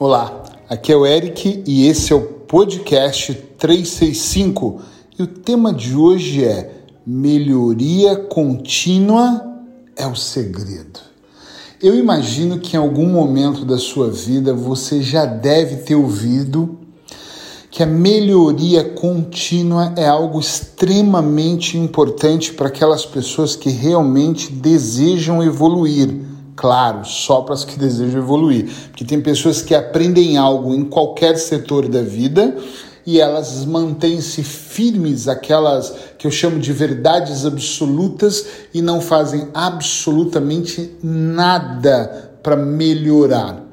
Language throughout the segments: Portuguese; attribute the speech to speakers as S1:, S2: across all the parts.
S1: Olá, aqui é o Eric e esse é o podcast 365 e o tema de hoje é Melhoria contínua é o segredo. Eu imagino que em algum momento da sua vida você já deve ter ouvido que a melhoria contínua é algo extremamente importante para aquelas pessoas que realmente desejam evoluir. Claro, só para as que desejam evoluir. Porque tem pessoas que aprendem algo em qualquer setor da vida e elas mantêm-se firmes, aquelas que eu chamo de verdades absolutas, e não fazem absolutamente nada para melhorar.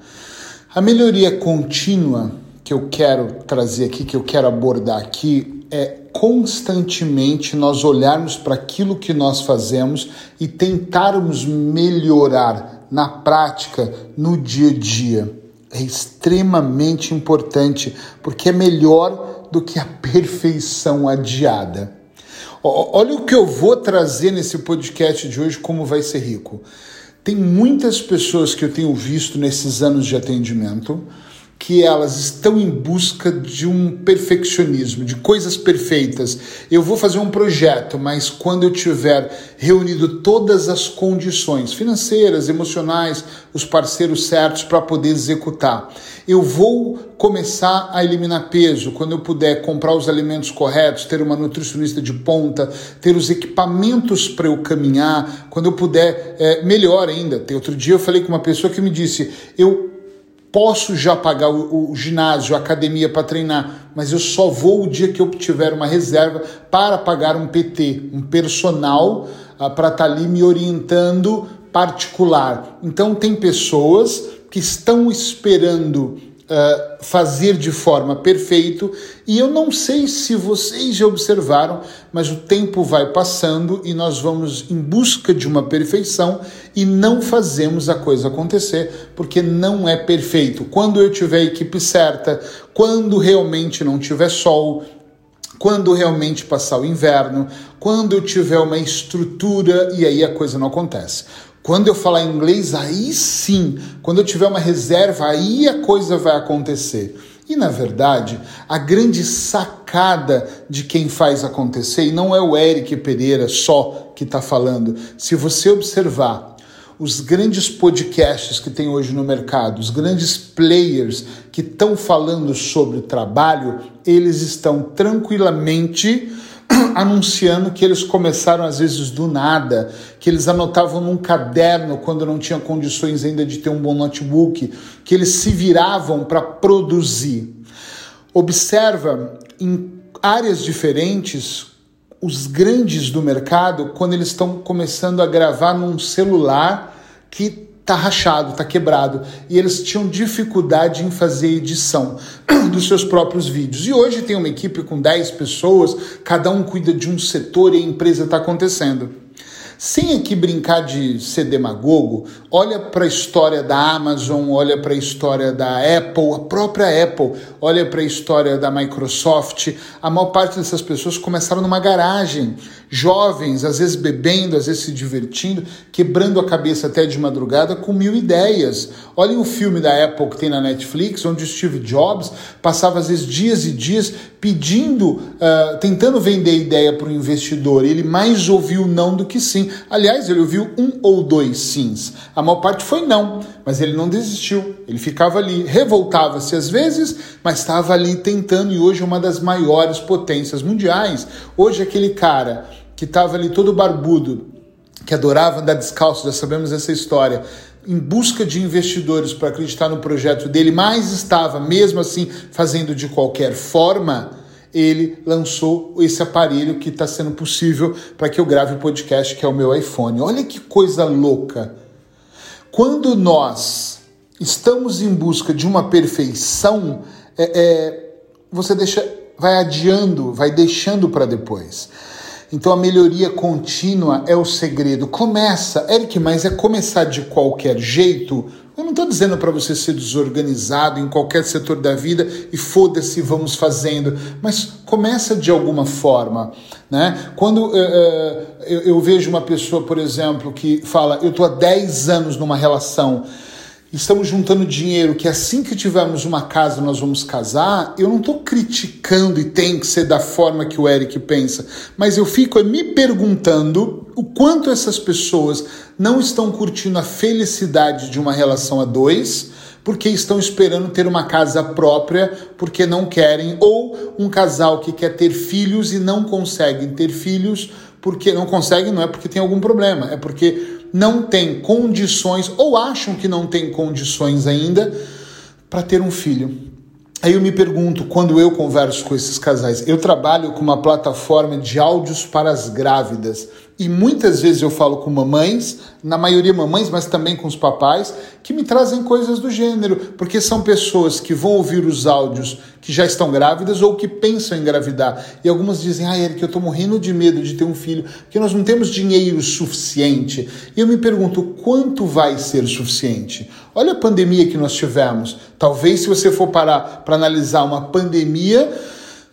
S1: A melhoria contínua que eu quero trazer aqui, que eu quero abordar aqui, é constantemente nós olharmos para aquilo que nós fazemos e tentarmos melhorar na prática, no dia a dia. É extremamente importante, porque é melhor do que a perfeição adiada. Olha o que eu vou trazer nesse podcast de hoje, como vai ser rico. Tem muitas pessoas que eu tenho visto nesses anos de atendimento que elas estão em busca de um perfeccionismo, de coisas perfeitas. Eu vou fazer um projeto, mas quando eu tiver reunido todas as condições financeiras, emocionais, os parceiros certos para poder executar, eu vou começar a eliminar peso quando eu puder comprar os alimentos corretos, ter uma nutricionista de ponta, ter os equipamentos para eu caminhar, quando eu puder, é, melhor ainda. Outro dia eu falei com uma pessoa que me disse: eu posso já pagar o, o ginásio, a academia para treinar, mas eu só vou o dia que eu tiver uma reserva para pagar um PT, um personal uh, para estar tá ali me orientando particular. Então tem pessoas que estão esperando uh, fazer de forma perfeita. E eu não sei se vocês já observaram, mas o tempo vai passando e nós vamos em busca de uma perfeição e não fazemos a coisa acontecer porque não é perfeito. Quando eu tiver a equipe certa, quando realmente não tiver sol, quando realmente passar o inverno, quando eu tiver uma estrutura e aí a coisa não acontece. Quando eu falar inglês, aí sim, quando eu tiver uma reserva, aí a coisa vai acontecer. E na verdade, a grande sacada de quem faz acontecer, e não é o Eric Pereira só que está falando, se você observar os grandes podcasts que tem hoje no mercado, os grandes players que estão falando sobre trabalho, eles estão tranquilamente anunciando que eles começaram às vezes do nada, que eles anotavam num caderno quando não tinham condições ainda de ter um bom notebook, que eles se viravam para produzir. Observa em áreas diferentes os grandes do mercado quando eles estão começando a gravar num celular que tá rachado, tá quebrado. E eles tinham dificuldade em fazer edição dos seus próprios vídeos. E hoje tem uma equipe com 10 pessoas, cada um cuida de um setor e a empresa está acontecendo. Sem aqui brincar de ser demagogo, olha para a história da Amazon, olha para a história da Apple, a própria Apple, olha para a história da Microsoft. A maior parte dessas pessoas começaram numa garagem, jovens, às vezes bebendo, às vezes se divertindo, quebrando a cabeça até de madrugada com mil ideias. Olhem o filme da Apple que tem na Netflix, onde o Steve Jobs passava às vezes dias e dias pedindo, uh, tentando vender ideia para o investidor. Ele mais ouviu não do que sim. Aliás, ele ouviu um ou dois sims. A maior parte foi não, mas ele não desistiu. Ele ficava ali, revoltava-se às vezes, mas estava ali tentando e hoje é uma das maiores potências mundiais. Hoje aquele cara que estava ali todo barbudo, que adorava andar descalço, já sabemos essa história, em busca de investidores para acreditar no projeto dele, mas estava mesmo assim fazendo de qualquer forma, ele lançou esse aparelho que está sendo possível para que eu grave o podcast, que é o meu iPhone. Olha que coisa louca! Quando nós estamos em busca de uma perfeição, é, é, você deixa, vai adiando, vai deixando para depois. Então a melhoria contínua é o segredo. Começa, Eric, mas é começar de qualquer jeito? Eu não estou dizendo para você ser desorganizado em qualquer setor da vida e foda-se, vamos fazendo, mas começa de alguma forma. Né? Quando uh, uh, eu, eu vejo uma pessoa, por exemplo, que fala: Eu estou há 10 anos numa relação estamos juntando dinheiro que assim que tivermos uma casa nós vamos casar, eu não estou criticando e tem que ser da forma que o Eric pensa, mas eu fico me perguntando o quanto essas pessoas não estão curtindo a felicidade de uma relação a dois porque estão esperando ter uma casa própria, porque não querem, ou um casal que quer ter filhos e não conseguem ter filhos, porque não conseguem, não é porque tem algum problema, é porque não tem condições ou acham que não tem condições ainda para ter um filho. Aí eu me pergunto, quando eu converso com esses casais, eu trabalho com uma plataforma de áudios para as grávidas. E muitas vezes eu falo com mamães, na maioria mamães, mas também com os papais, que me trazem coisas do gênero, porque são pessoas que vão ouvir os áudios que já estão grávidas ou que pensam em engravidar. E algumas dizem, ah, Eric, eu estou morrendo de medo de ter um filho, porque nós não temos dinheiro suficiente. E eu me pergunto, quanto vai ser suficiente? Olha a pandemia que nós tivemos. Talvez se você for parar para analisar uma pandemia,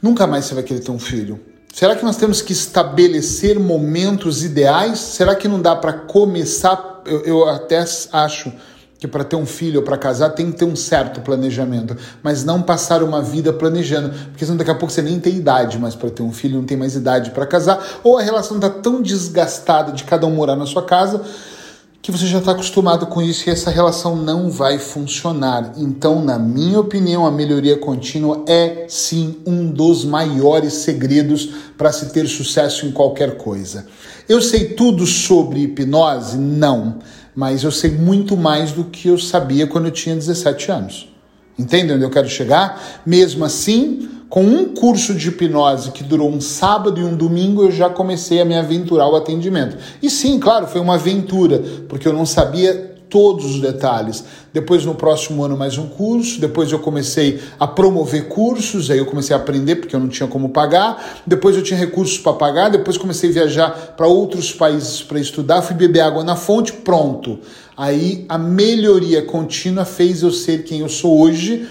S1: nunca mais você vai querer ter um filho. Será que nós temos que estabelecer momentos ideais? Será que não dá para começar? Eu, eu até acho que para ter um filho ou para casar tem que ter um certo planejamento, mas não passar uma vida planejando, porque senão daqui a pouco você nem tem idade mais para ter um filho, não tem mais idade para casar, ou a relação está tão desgastada de cada um morar na sua casa que você já está acostumado com isso e essa relação não vai funcionar. Então, na minha opinião, a melhoria contínua é sim um dos maiores segredos para se ter sucesso em qualquer coisa. Eu sei tudo sobre hipnose? Não mas eu sei muito mais do que eu sabia quando eu tinha 17 anos. Entende onde eu quero chegar? Mesmo assim, com um curso de hipnose que durou um sábado e um domingo, eu já comecei a me aventurar o atendimento. E sim, claro, foi uma aventura, porque eu não sabia todos os detalhes. Depois, no próximo ano, mais um curso. Depois, eu comecei a promover cursos. Aí, eu comecei a aprender porque eu não tinha como pagar. Depois, eu tinha recursos para pagar. Depois, comecei a viajar para outros países para estudar. Fui beber água na fonte. Pronto. Aí, a melhoria contínua fez eu ser quem eu sou hoje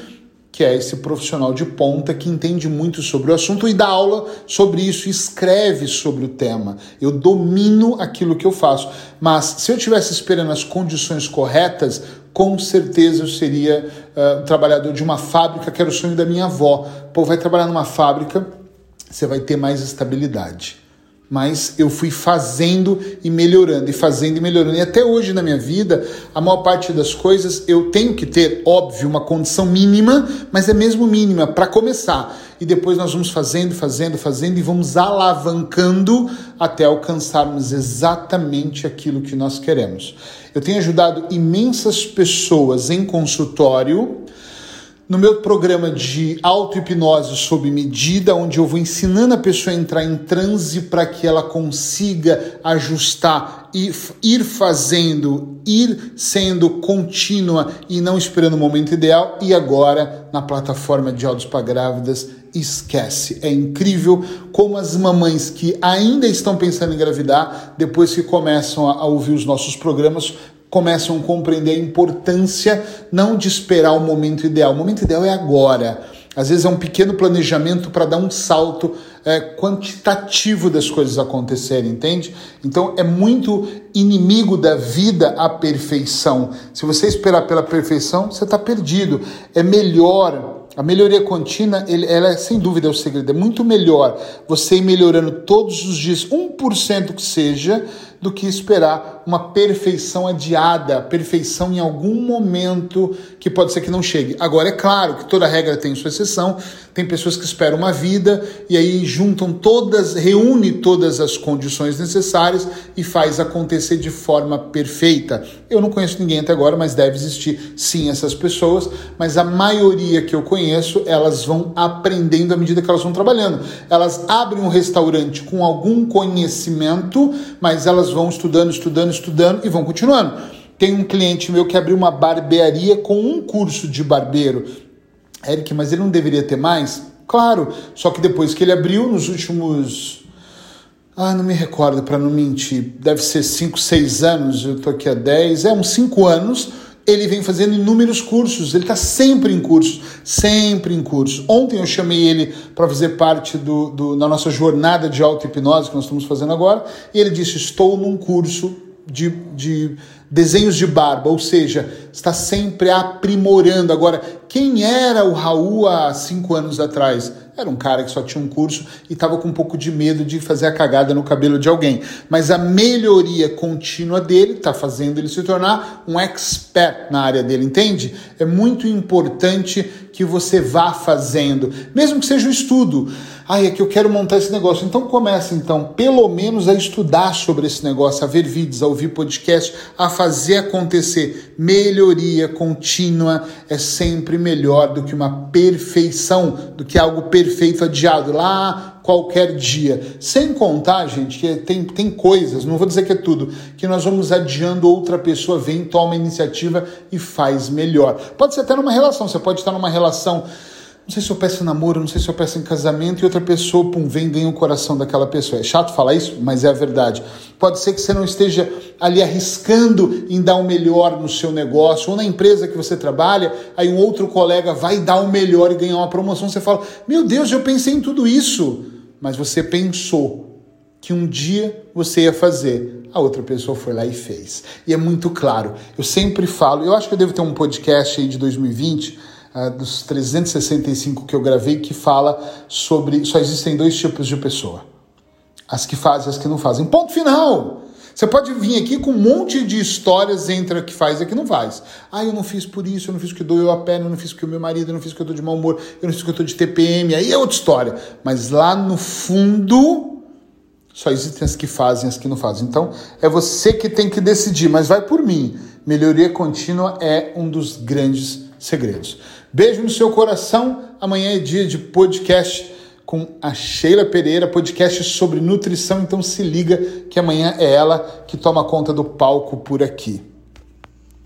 S1: que é esse profissional de ponta que entende muito sobre o assunto e dá aula sobre isso, escreve sobre o tema. Eu domino aquilo que eu faço. Mas se eu tivesse esperando as condições corretas, com certeza eu seria uh, um trabalhador de uma fábrica, que era o sonho da minha avó. Pô, vai trabalhar numa fábrica, você vai ter mais estabilidade mas eu fui fazendo e melhorando, e fazendo e melhorando. E até hoje na minha vida, a maior parte das coisas eu tenho que ter, óbvio, uma condição mínima, mas é mesmo mínima para começar. E depois nós vamos fazendo, fazendo, fazendo e vamos alavancando até alcançarmos exatamente aquilo que nós queremos. Eu tenho ajudado imensas pessoas em consultório no meu programa de auto-hipnose sob medida, onde eu vou ensinando a pessoa a entrar em transe para que ela consiga ajustar e ir fazendo, ir sendo contínua e não esperando o momento ideal. E agora, na plataforma de áudios para grávidas, esquece. É incrível como as mamães que ainda estão pensando em engravidar, depois que começam a ouvir os nossos programas, começam a compreender a importância não de esperar o momento ideal. O momento ideal é agora. Às vezes é um pequeno planejamento para dar um salto é, quantitativo das coisas acontecerem, entende? Então é muito inimigo da vida a perfeição. Se você esperar pela perfeição, você está perdido. É melhor a melhoria contínua, ela é sem dúvida é o segredo. É muito melhor você ir melhorando todos os dias, 1% que seja, do que esperar uma perfeição adiada, perfeição em algum momento que pode ser que não chegue. Agora, é claro que toda regra tem sua exceção, tem pessoas que esperam uma vida e aí juntam todas, reúne todas as condições necessárias e faz acontecer de forma perfeita. Eu não conheço ninguém até agora, mas deve existir sim essas pessoas, mas a maioria que eu conheço, elas vão aprendendo à medida que elas vão trabalhando. Elas abrem um restaurante com algum conhecimento, mas elas vão estudando, estudando, estudando e vão continuando. Tem um cliente meu que abriu uma barbearia com um curso de barbeiro. Eric, mas ele não deveria ter mais? Claro, só que depois que ele abriu, nos últimos. Ah, não me recordo para não mentir. Deve ser 5, 6 anos, eu tô aqui há 10, é uns 5 anos. Ele vem fazendo inúmeros cursos, ele está sempre em cursos, sempre em cursos. Ontem eu chamei ele para fazer parte do, do, da nossa jornada de auto-hipnose que nós estamos fazendo agora, e ele disse: Estou num curso de, de desenhos de barba, ou seja, está sempre aprimorando. Agora, quem era o Raul há cinco anos atrás? Era um cara que só tinha um curso e estava com um pouco de medo de fazer a cagada no cabelo de alguém. Mas a melhoria contínua dele está fazendo ele se tornar um expert na área dele, entende? É muito importante que você vá fazendo, mesmo que seja um estudo. Ai, é que eu quero montar esse negócio. Então comece, então, pelo menos a estudar sobre esse negócio, a ver vídeos, a ouvir podcast, a fazer acontecer. Melhoria contínua é sempre melhor do que uma perfeição, do que algo perfeito adiado lá qualquer dia. Sem contar, gente, que tem, tem coisas, não vou dizer que é tudo, que nós vamos adiando, outra pessoa vem, toma iniciativa e faz melhor. Pode ser até numa relação, você pode estar numa relação não sei se eu peço namoro, não sei se eu peço em casamento e outra pessoa, pum, vem e ganha o coração daquela pessoa. É chato falar isso, mas é a verdade. Pode ser que você não esteja ali arriscando em dar o melhor no seu negócio ou na empresa que você trabalha, aí um outro colega vai dar o melhor e ganhar uma promoção. Você fala: Meu Deus, eu pensei em tudo isso. Mas você pensou que um dia você ia fazer. A outra pessoa foi lá e fez. E é muito claro. Eu sempre falo, eu acho que eu devo ter um podcast aí de 2020 uh, dos 365 que eu gravei, que fala sobre só existem dois tipos de pessoa: as que fazem e as que não fazem. Ponto final! Você pode vir aqui com um monte de histórias entre a que faz e a que não faz. Ah, eu não fiz por isso, eu não fiz porque doeu a perna, eu não fiz porque o meu marido, eu não fiz porque eu tô de mau humor, eu não fiz porque eu tô de TPM, aí é outra história. Mas lá no fundo, só existem as que fazem e as que não fazem. Então, é você que tem que decidir, mas vai por mim. Melhoria contínua é um dos grandes segredos. Beijo no seu coração. Amanhã é dia de podcast com a Sheila Pereira, podcast sobre nutrição. Então se liga que amanhã é ela que toma conta do palco por aqui.